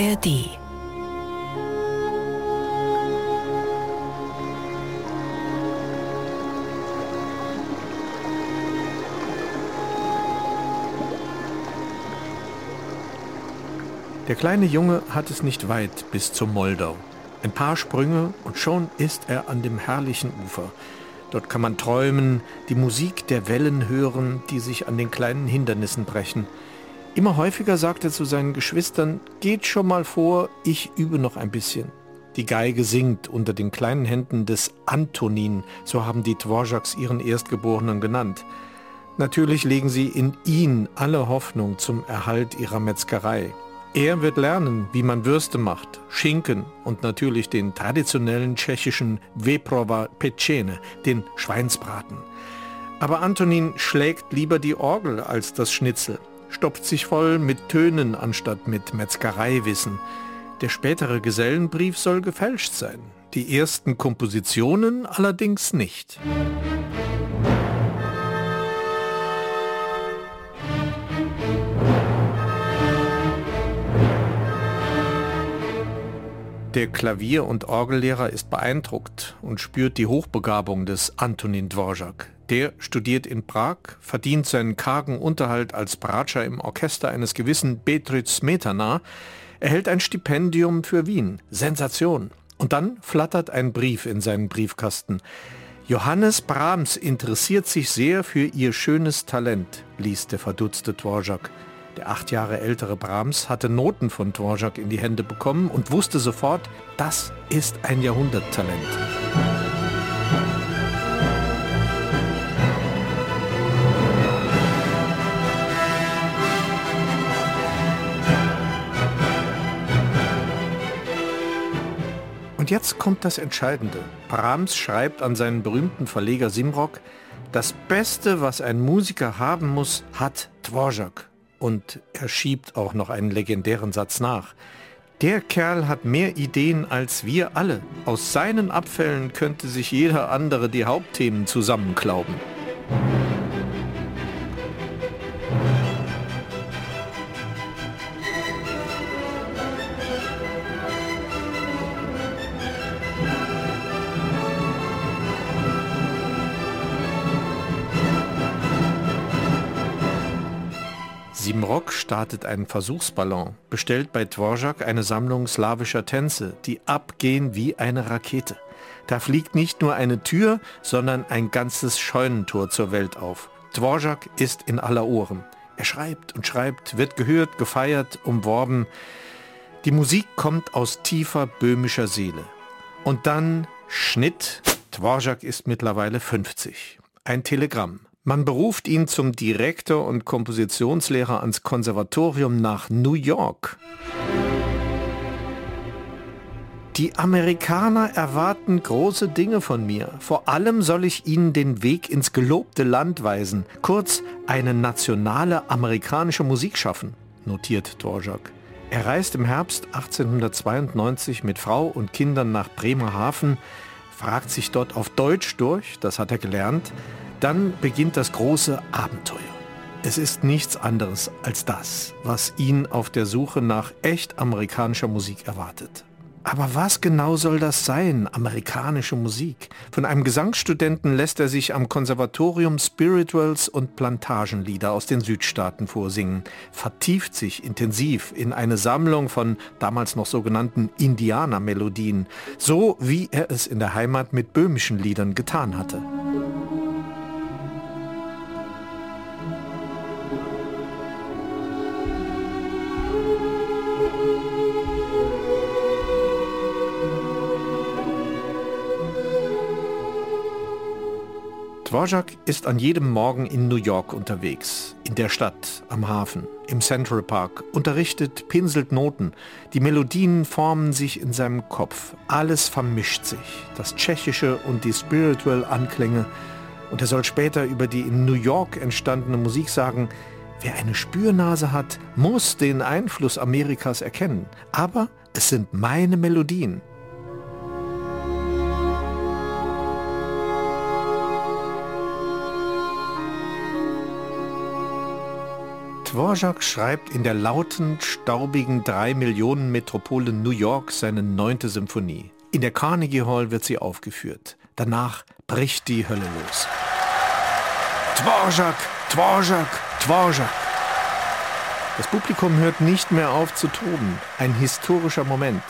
ARD Der kleine Junge hat es nicht weit bis zum Moldau. Ein paar Sprünge und schon ist er an dem herrlichen Ufer. Dort kann man träumen, die Musik der Wellen hören, die sich an den kleinen Hindernissen brechen. Immer häufiger sagt er zu seinen Geschwistern, geht schon mal vor, ich übe noch ein bisschen. Die Geige singt unter den kleinen Händen des Antonin, so haben die Dvořáks ihren Erstgeborenen genannt. Natürlich legen sie in ihn alle Hoffnung zum Erhalt ihrer Metzgerei. Er wird lernen, wie man Würste macht, Schinken und natürlich den traditionellen tschechischen Veprova Pecene, den Schweinsbraten. Aber Antonin schlägt lieber die Orgel als das Schnitzel, stopft sich voll mit Tönen anstatt mit Metzgereiwissen. Der spätere Gesellenbrief soll gefälscht sein, die ersten Kompositionen allerdings nicht. Der Klavier- und Orgellehrer ist beeindruckt und spürt die Hochbegabung des Antonin Dvorak. Der studiert in Prag, verdient seinen kargen Unterhalt als Bratscher im Orchester eines gewissen Betric Smetana, erhält ein Stipendium für Wien. Sensation. Und dann flattert ein Brief in seinen Briefkasten. Johannes Brahms interessiert sich sehr für ihr schönes Talent, liest der verdutzte Dvorak. Der acht Jahre ältere Brahms hatte Noten von Dvorak in die Hände bekommen und wusste sofort, das ist ein Jahrhunderttalent. Und jetzt kommt das Entscheidende. Brahms schreibt an seinen berühmten Verleger Simrock, das Beste, was ein Musiker haben muss, hat Dvorak. Und er schiebt auch noch einen legendären Satz nach. Der Kerl hat mehr Ideen als wir alle. Aus seinen Abfällen könnte sich jeder andere die Hauptthemen zusammenklauben. Simrock startet einen Versuchsballon, bestellt bei Dvorak eine Sammlung slawischer Tänze, die abgehen wie eine Rakete. Da fliegt nicht nur eine Tür, sondern ein ganzes Scheunentor zur Welt auf. Dvorak ist in aller Ohren. Er schreibt und schreibt, wird gehört, gefeiert, umworben. Die Musik kommt aus tiefer böhmischer Seele. Und dann Schnitt. Dvorak ist mittlerweile 50. Ein Telegramm. Man beruft ihn zum Direktor und Kompositionslehrer ans Konservatorium nach New York. Die Amerikaner erwarten große Dinge von mir. Vor allem soll ich ihnen den Weg ins gelobte Land weisen. Kurz, eine nationale amerikanische Musik schaffen, notiert Dvorak. Er reist im Herbst 1892 mit Frau und Kindern nach Bremerhaven, fragt sich dort auf Deutsch durch, das hat er gelernt, dann beginnt das große Abenteuer. Es ist nichts anderes als das, was ihn auf der Suche nach echt amerikanischer Musik erwartet. Aber was genau soll das sein, amerikanische Musik? Von einem Gesangsstudenten lässt er sich am Konservatorium Spirituals und Plantagenlieder aus den Südstaaten vorsingen, vertieft sich intensiv in eine Sammlung von damals noch sogenannten Indianermelodien, so wie er es in der Heimat mit böhmischen Liedern getan hatte. Dvorak ist an jedem Morgen in New York unterwegs, in der Stadt, am Hafen, im Central Park, unterrichtet, pinselt Noten. Die Melodien formen sich in seinem Kopf. Alles vermischt sich, das Tschechische und die Spiritual Anklänge. Und er soll später über die in New York entstandene Musik sagen, wer eine Spürnase hat, muss den Einfluss Amerikas erkennen. Aber es sind meine Melodien. Dvorak schreibt in der lauten, staubigen drei Millionen Metropole New York seine neunte Symphonie. In der Carnegie Hall wird sie aufgeführt. Danach bricht die Hölle los. Dvorak, Dvorak, Dvorak. Das Publikum hört nicht mehr auf zu toben. Ein historischer Moment.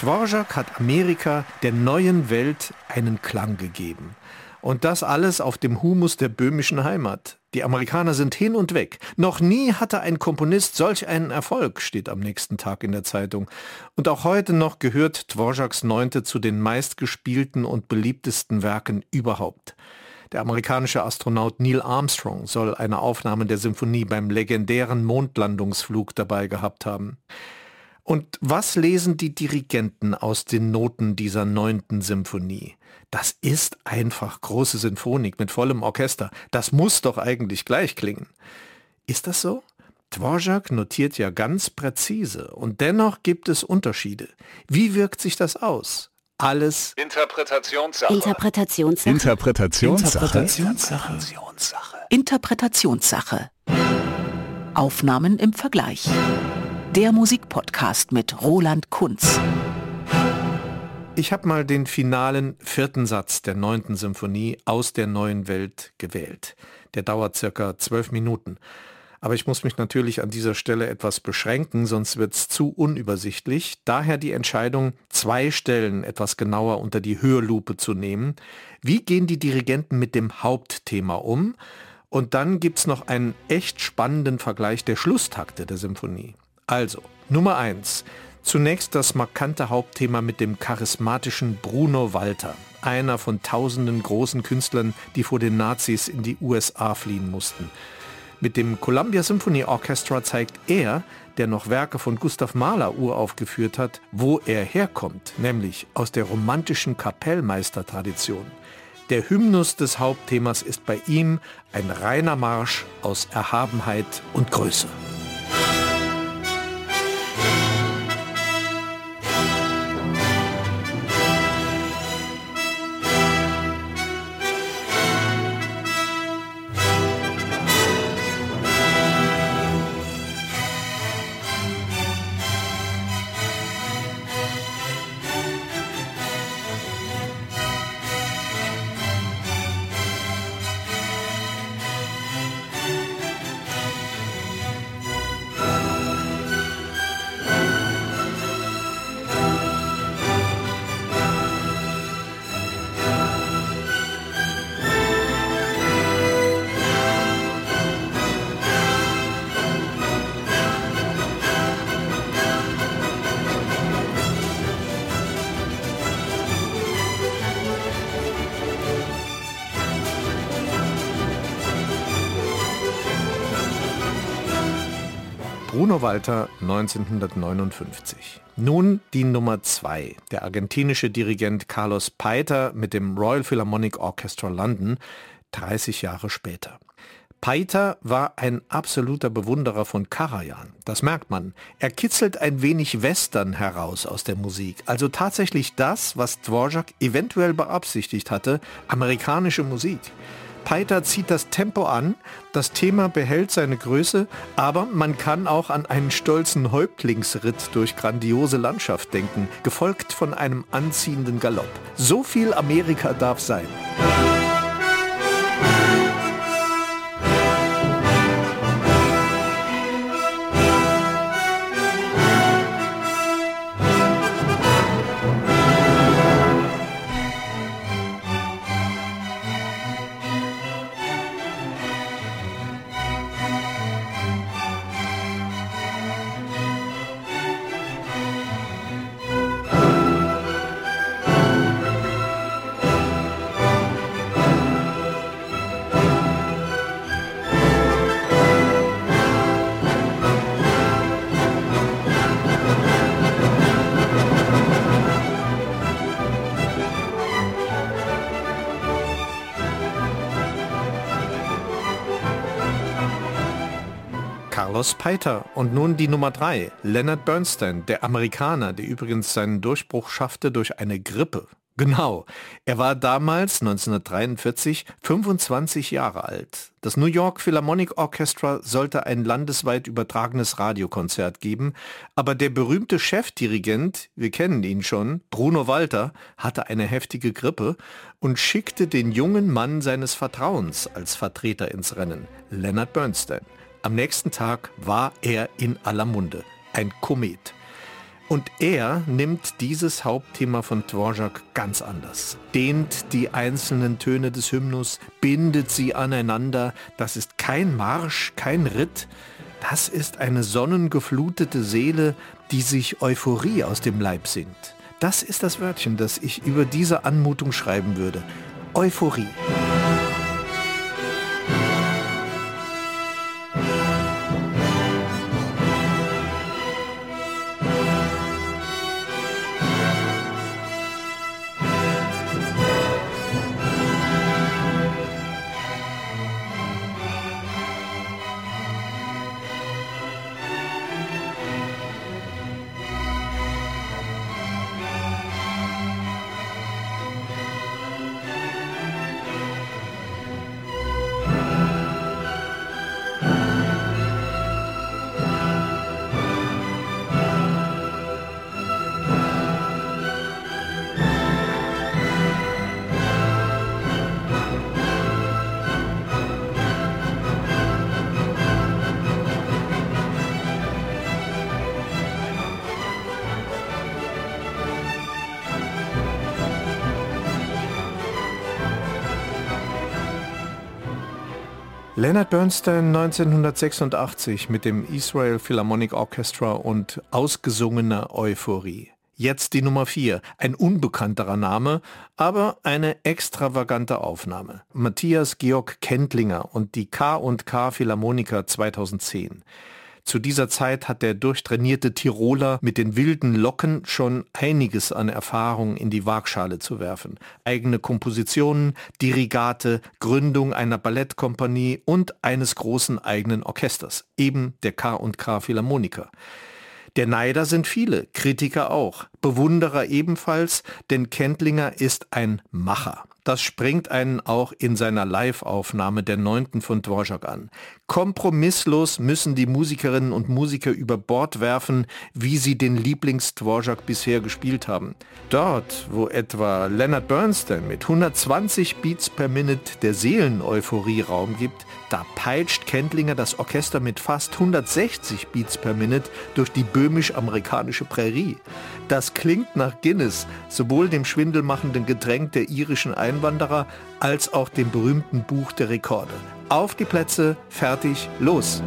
Dvorak hat Amerika der neuen Welt einen Klang gegeben. Und das alles auf dem Humus der böhmischen Heimat. Die Amerikaner sind hin und weg. Noch nie hatte ein Komponist solch einen Erfolg, steht am nächsten Tag in der Zeitung. Und auch heute noch gehört Dvoraks Neunte zu den meistgespielten und beliebtesten Werken überhaupt. Der amerikanische Astronaut Neil Armstrong soll eine Aufnahme der Symphonie beim legendären Mondlandungsflug dabei gehabt haben. Und was lesen die Dirigenten aus den Noten dieser neunten Symphonie? Das ist einfach große Sinfonik mit vollem Orchester. Das muss doch eigentlich gleich klingen. Ist das so? Dvorak notiert ja ganz präzise und dennoch gibt es Unterschiede. Wie wirkt sich das aus? Alles Interpretationssache. Interpretationssache. Interpretationssache. Interpretationssache. Interpretationssache. Aufnahmen im Vergleich. Der Musikpodcast mit Roland Kunz. Ich habe mal den finalen vierten Satz der neunten Symphonie aus der neuen Welt gewählt. Der dauert circa zwölf Minuten. Aber ich muss mich natürlich an dieser Stelle etwas beschränken, sonst wird es zu unübersichtlich. Daher die Entscheidung, zwei Stellen etwas genauer unter die Hörlupe zu nehmen. Wie gehen die Dirigenten mit dem Hauptthema um? Und dann gibt es noch einen echt spannenden Vergleich der Schlusstakte der Symphonie. Also, Nummer eins. Zunächst das markante Hauptthema mit dem charismatischen Bruno Walter, einer von tausenden großen Künstlern, die vor den Nazis in die USA fliehen mussten. Mit dem Columbia Symphony Orchestra zeigt er, der noch Werke von Gustav Mahler uraufgeführt hat, wo er herkommt, nämlich aus der romantischen Kapellmeistertradition. Der Hymnus des Hauptthemas ist bei ihm ein reiner Marsch aus Erhabenheit und Größe. Bruno Walter 1959. Nun die Nummer zwei. Der argentinische Dirigent Carlos Paiter mit dem Royal Philharmonic Orchestra London 30 Jahre später. Paiter war ein absoluter Bewunderer von Karajan. Das merkt man. Er kitzelt ein wenig Western heraus aus der Musik. Also tatsächlich das, was Dvorak eventuell beabsichtigt hatte, amerikanische Musik. Peiter zieht das Tempo an, das Thema behält seine Größe, aber man kann auch an einen stolzen Häuptlingsritt durch grandiose Landschaft denken, gefolgt von einem anziehenden Galopp. So viel Amerika darf sein. Carlos Peiter und nun die Nummer 3, Leonard Bernstein, der Amerikaner, der übrigens seinen Durchbruch schaffte durch eine Grippe. Genau, er war damals, 1943, 25 Jahre alt. Das New York Philharmonic Orchestra sollte ein landesweit übertragenes Radiokonzert geben, aber der berühmte Chefdirigent, wir kennen ihn schon, Bruno Walter, hatte eine heftige Grippe und schickte den jungen Mann seines Vertrauens als Vertreter ins Rennen, Leonard Bernstein. Am nächsten Tag war er in aller Munde, ein Komet. Und er nimmt dieses Hauptthema von Dvorak ganz anders, dehnt die einzelnen Töne des Hymnus, bindet sie aneinander. Das ist kein Marsch, kein Ritt, das ist eine sonnengeflutete Seele, die sich Euphorie aus dem Leib singt. Das ist das Wörtchen, das ich über diese Anmutung schreiben würde. Euphorie. Leonard Bernstein 1986 mit dem Israel Philharmonic Orchestra und ausgesungener Euphorie. Jetzt die Nummer 4, ein unbekannterer Name, aber eine extravagante Aufnahme. Matthias Georg Kendlinger und die K&K Philharmoniker 2010. Zu dieser Zeit hat der durchtrainierte Tiroler mit den wilden Locken schon einiges an Erfahrung in die Waagschale zu werfen. Eigene Kompositionen, Dirigate, Gründung einer Ballettkompanie und eines großen eigenen Orchesters, eben der K&K Philharmoniker. Der Neider sind viele, Kritiker auch, Bewunderer ebenfalls, denn Kendlinger ist ein Macher. Das springt einen auch in seiner Live-Aufnahme der neunten von Dvorak an. Kompromisslos müssen die Musikerinnen und Musiker über Bord werfen, wie sie den Lieblings-Dvorak bisher gespielt haben. Dort, wo etwa Leonard Bernstein mit 120 Beats per Minute der Seeleneuphorie Raum gibt, da peitscht Kendlinger das Orchester mit fast 160 Beats per Minute durch die böhmisch-amerikanische Prärie. Das klingt nach Guinness, sowohl dem schwindelmachenden Getränk der irischen Einwanderer als auch dem berühmten Buch der Rekorde. Auf die Plätze, fertig, los!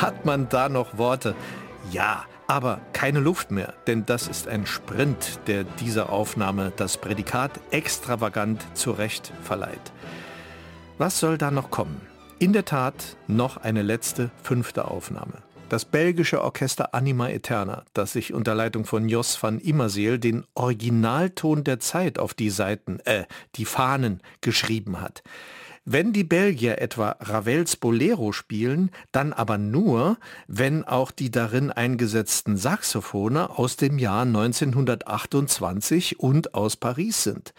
Hat man da noch Worte? Ja, aber keine Luft mehr, denn das ist ein Sprint, der dieser Aufnahme das Prädikat extravagant zurecht verleiht. Was soll da noch kommen? In der Tat noch eine letzte, fünfte Aufnahme. Das belgische Orchester Anima Eterna, das sich unter Leitung von Jos van Immerseel den Originalton der Zeit auf die Seiten, äh, die Fahnen geschrieben hat. Wenn die Belgier etwa Ravels Bolero spielen, dann aber nur, wenn auch die darin eingesetzten Saxophone aus dem Jahr 1928 und aus Paris sind.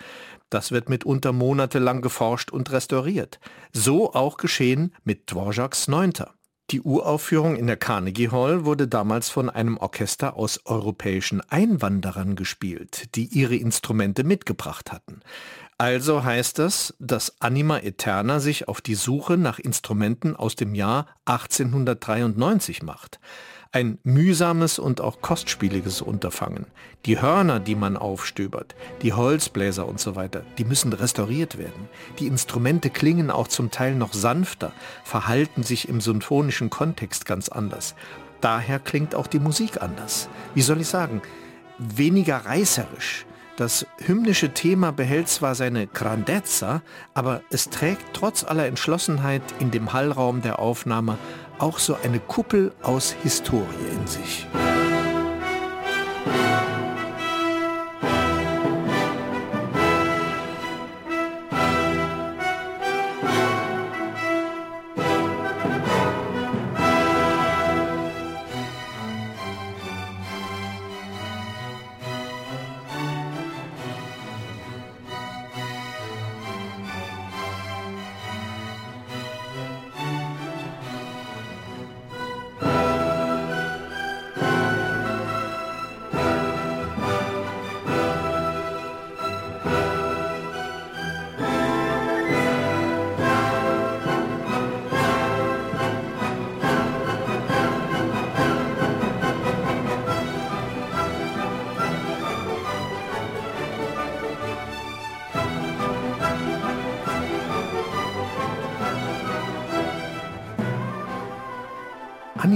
Das wird mitunter monatelang geforscht und restauriert. So auch geschehen mit Dvoraks Neunter. Die Uraufführung in der Carnegie Hall wurde damals von einem Orchester aus europäischen Einwanderern gespielt, die ihre Instrumente mitgebracht hatten. Also heißt das, dass Anima Eterna sich auf die Suche nach Instrumenten aus dem Jahr 1893 macht. Ein mühsames und auch kostspieliges Unterfangen. Die Hörner, die man aufstöbert, die Holzbläser und so weiter, die müssen restauriert werden. Die Instrumente klingen auch zum Teil noch sanfter, verhalten sich im symphonischen Kontext ganz anders. Daher klingt auch die Musik anders. Wie soll ich sagen? Weniger reißerisch. Das hymnische Thema behält zwar seine Grandezza, aber es trägt trotz aller Entschlossenheit in dem Hallraum der Aufnahme auch so eine Kuppel aus Historie in sich.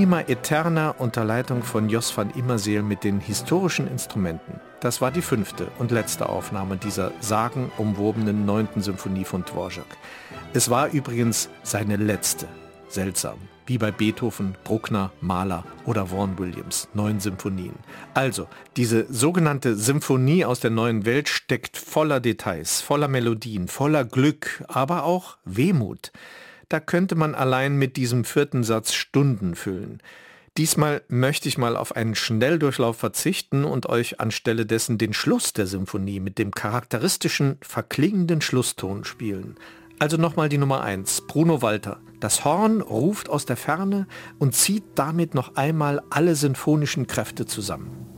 Anima Eterna unter Leitung von Jos van Immerseel mit den historischen Instrumenten. Das war die fünfte und letzte Aufnahme dieser sagenumwobenen neunten Symphonie von Dvorak. Es war übrigens seine letzte. Seltsam. Wie bei Beethoven, Bruckner, Mahler oder Vaughan Williams. Neun Symphonien. Also, diese sogenannte Symphonie aus der neuen Welt steckt voller Details, voller Melodien, voller Glück, aber auch Wehmut da könnte man allein mit diesem vierten Satz Stunden füllen. Diesmal möchte ich mal auf einen Schnelldurchlauf verzichten und euch anstelle dessen den Schluss der Symphonie mit dem charakteristischen, verklingenden Schlusston spielen. Also nochmal die Nummer 1, Bruno Walter. Das Horn ruft aus der Ferne und zieht damit noch einmal alle sinfonischen Kräfte zusammen.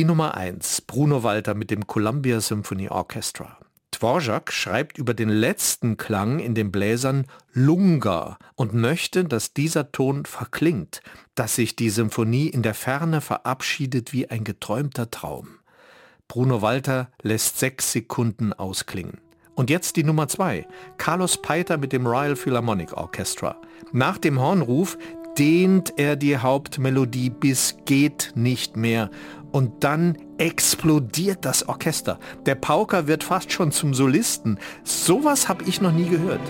Die Nummer 1, Bruno Walter mit dem Columbia Symphony Orchestra. Dvorak schreibt über den letzten Klang in den Bläsern Lunga und möchte, dass dieser Ton verklingt, dass sich die Symphonie in der Ferne verabschiedet wie ein geträumter Traum. Bruno Walter lässt sechs Sekunden ausklingen. Und jetzt die Nummer 2, Carlos Peiter mit dem Royal Philharmonic Orchestra. Nach dem Hornruf dehnt er die Hauptmelodie bis geht nicht mehr und dann explodiert das Orchester. Der Pauker wird fast schon zum Solisten. Sowas habe ich noch nie gehört.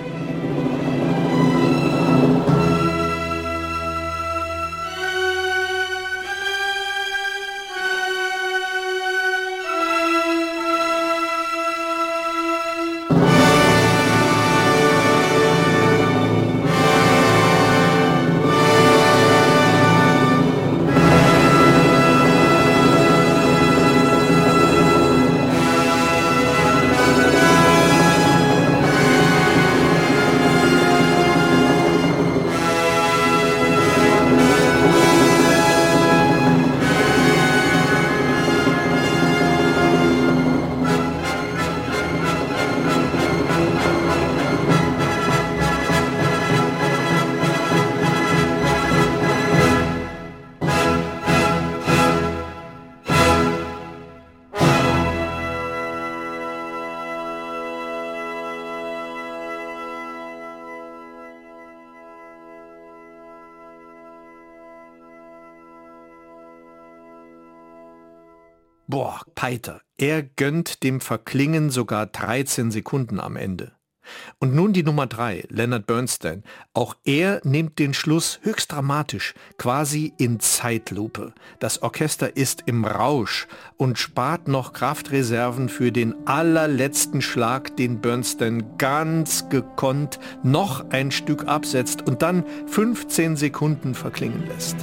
Er gönnt dem Verklingen sogar 13 Sekunden am Ende. Und nun die Nummer drei, Leonard Bernstein. Auch er nimmt den Schluss höchst dramatisch, quasi in Zeitlupe. Das Orchester ist im Rausch und spart noch Kraftreserven für den allerletzten Schlag, den Bernstein ganz gekonnt noch ein Stück absetzt und dann 15 Sekunden verklingen lässt.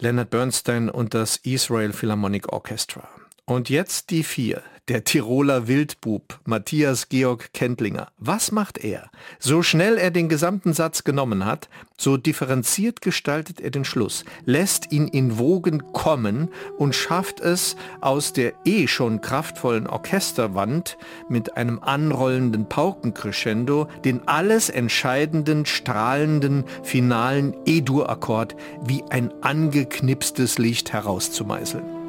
Leonard Bernstein und das Israel Philharmonic Orchestra. Und jetzt die vier. Der Tiroler Wildbub Matthias Georg Kendlinger. Was macht er? So schnell er den gesamten Satz genommen hat, so differenziert gestaltet er den Schluss, lässt ihn in Wogen kommen und schafft es aus der eh schon kraftvollen Orchesterwand mit einem anrollenden Paukencrescendo den alles entscheidenden, strahlenden, finalen E-Dur-Akkord wie ein angeknipstes Licht herauszumeißeln.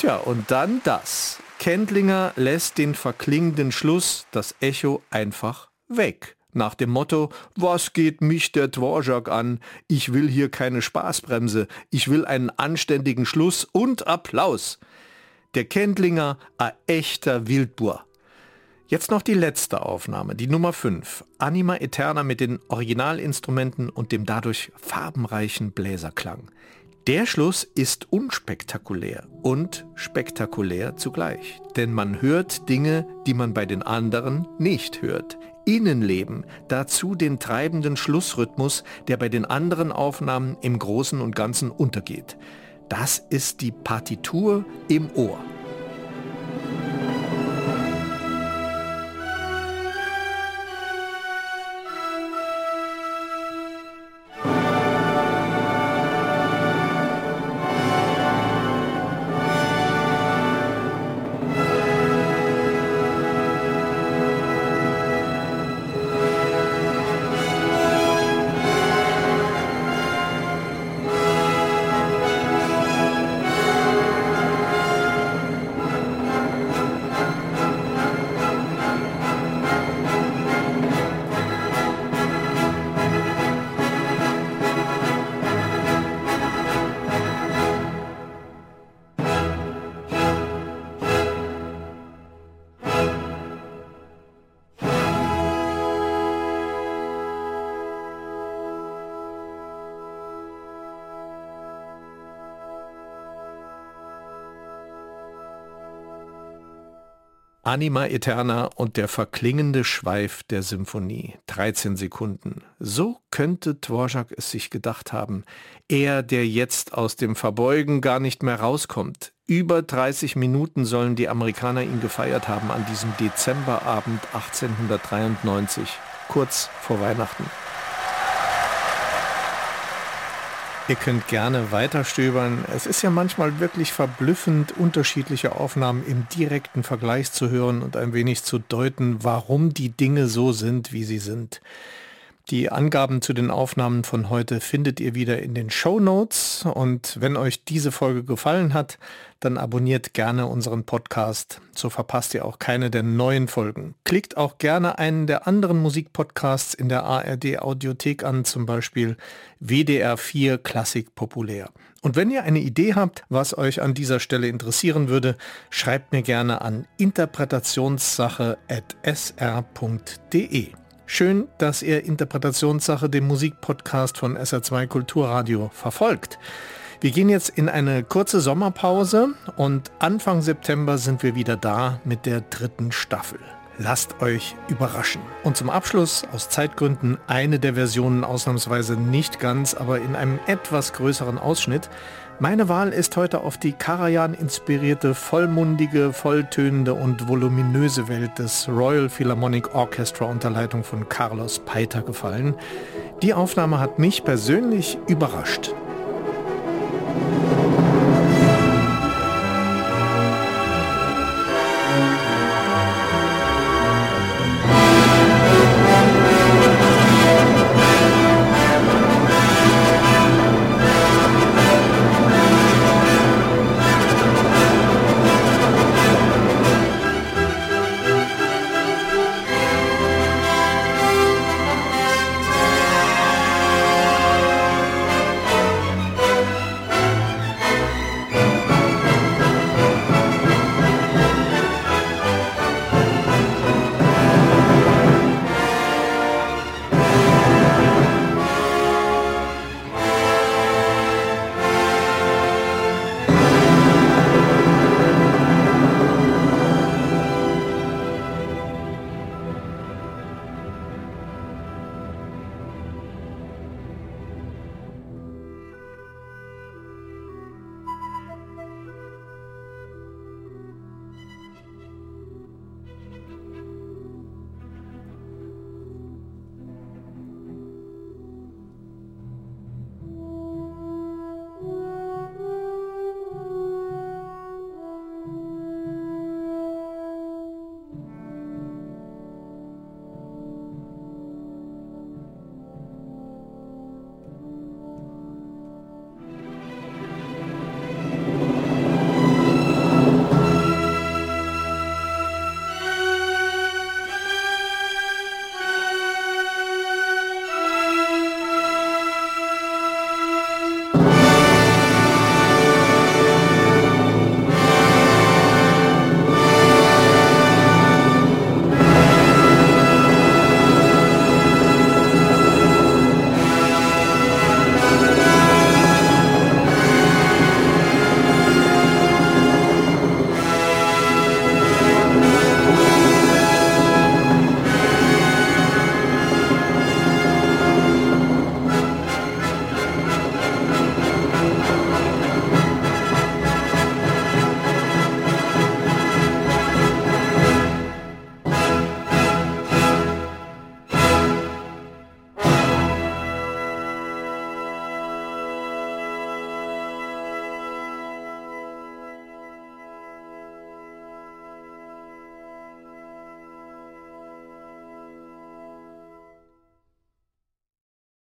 Tja, und dann das. Kendlinger lässt den verklingenden Schluss, das Echo, einfach weg. Nach dem Motto, was geht mich der Dvorak an? Ich will hier keine Spaßbremse. Ich will einen anständigen Schluss und Applaus. Der Kendlinger, a echter Wildbur. Jetzt noch die letzte Aufnahme, die Nummer 5. Anima Eterna mit den Originalinstrumenten und dem dadurch farbenreichen Bläserklang. Der Schluss ist unspektakulär und spektakulär zugleich, denn man hört Dinge, die man bei den anderen nicht hört. Innenleben, dazu den treibenden Schlussrhythmus, der bei den anderen Aufnahmen im Großen und Ganzen untergeht. Das ist die Partitur im Ohr. Anima Eterna und der verklingende Schweif der Symphonie. 13 Sekunden. So könnte Dvorak es sich gedacht haben. Er, der jetzt aus dem Verbeugen gar nicht mehr rauskommt. Über 30 Minuten sollen die Amerikaner ihn gefeiert haben an diesem Dezemberabend 1893, kurz vor Weihnachten. Ihr könnt gerne weiterstöbern. Es ist ja manchmal wirklich verblüffend, unterschiedliche Aufnahmen im direkten Vergleich zu hören und ein wenig zu deuten, warum die Dinge so sind, wie sie sind. Die Angaben zu den Aufnahmen von heute findet ihr wieder in den Show Notes und wenn euch diese Folge gefallen hat, dann abonniert gerne unseren Podcast. So verpasst ihr auch keine der neuen Folgen. Klickt auch gerne einen der anderen Musikpodcasts in der ARD Audiothek an, zum Beispiel WDR 4 Klassik Populär. Und wenn ihr eine Idee habt, was euch an dieser Stelle interessieren würde, schreibt mir gerne an interpretationssache.sr.de. Schön, dass ihr Interpretationssache den Musikpodcast von SR2 Kulturradio verfolgt. Wir gehen jetzt in eine kurze Sommerpause und Anfang September sind wir wieder da mit der dritten Staffel. Lasst euch überraschen. Und zum Abschluss, aus Zeitgründen, eine der Versionen ausnahmsweise nicht ganz, aber in einem etwas größeren Ausschnitt, meine Wahl ist heute auf die Karajan-inspirierte, vollmundige, volltönende und voluminöse Welt des Royal Philharmonic Orchestra unter Leitung von Carlos Peiter gefallen. Die Aufnahme hat mich persönlich überrascht.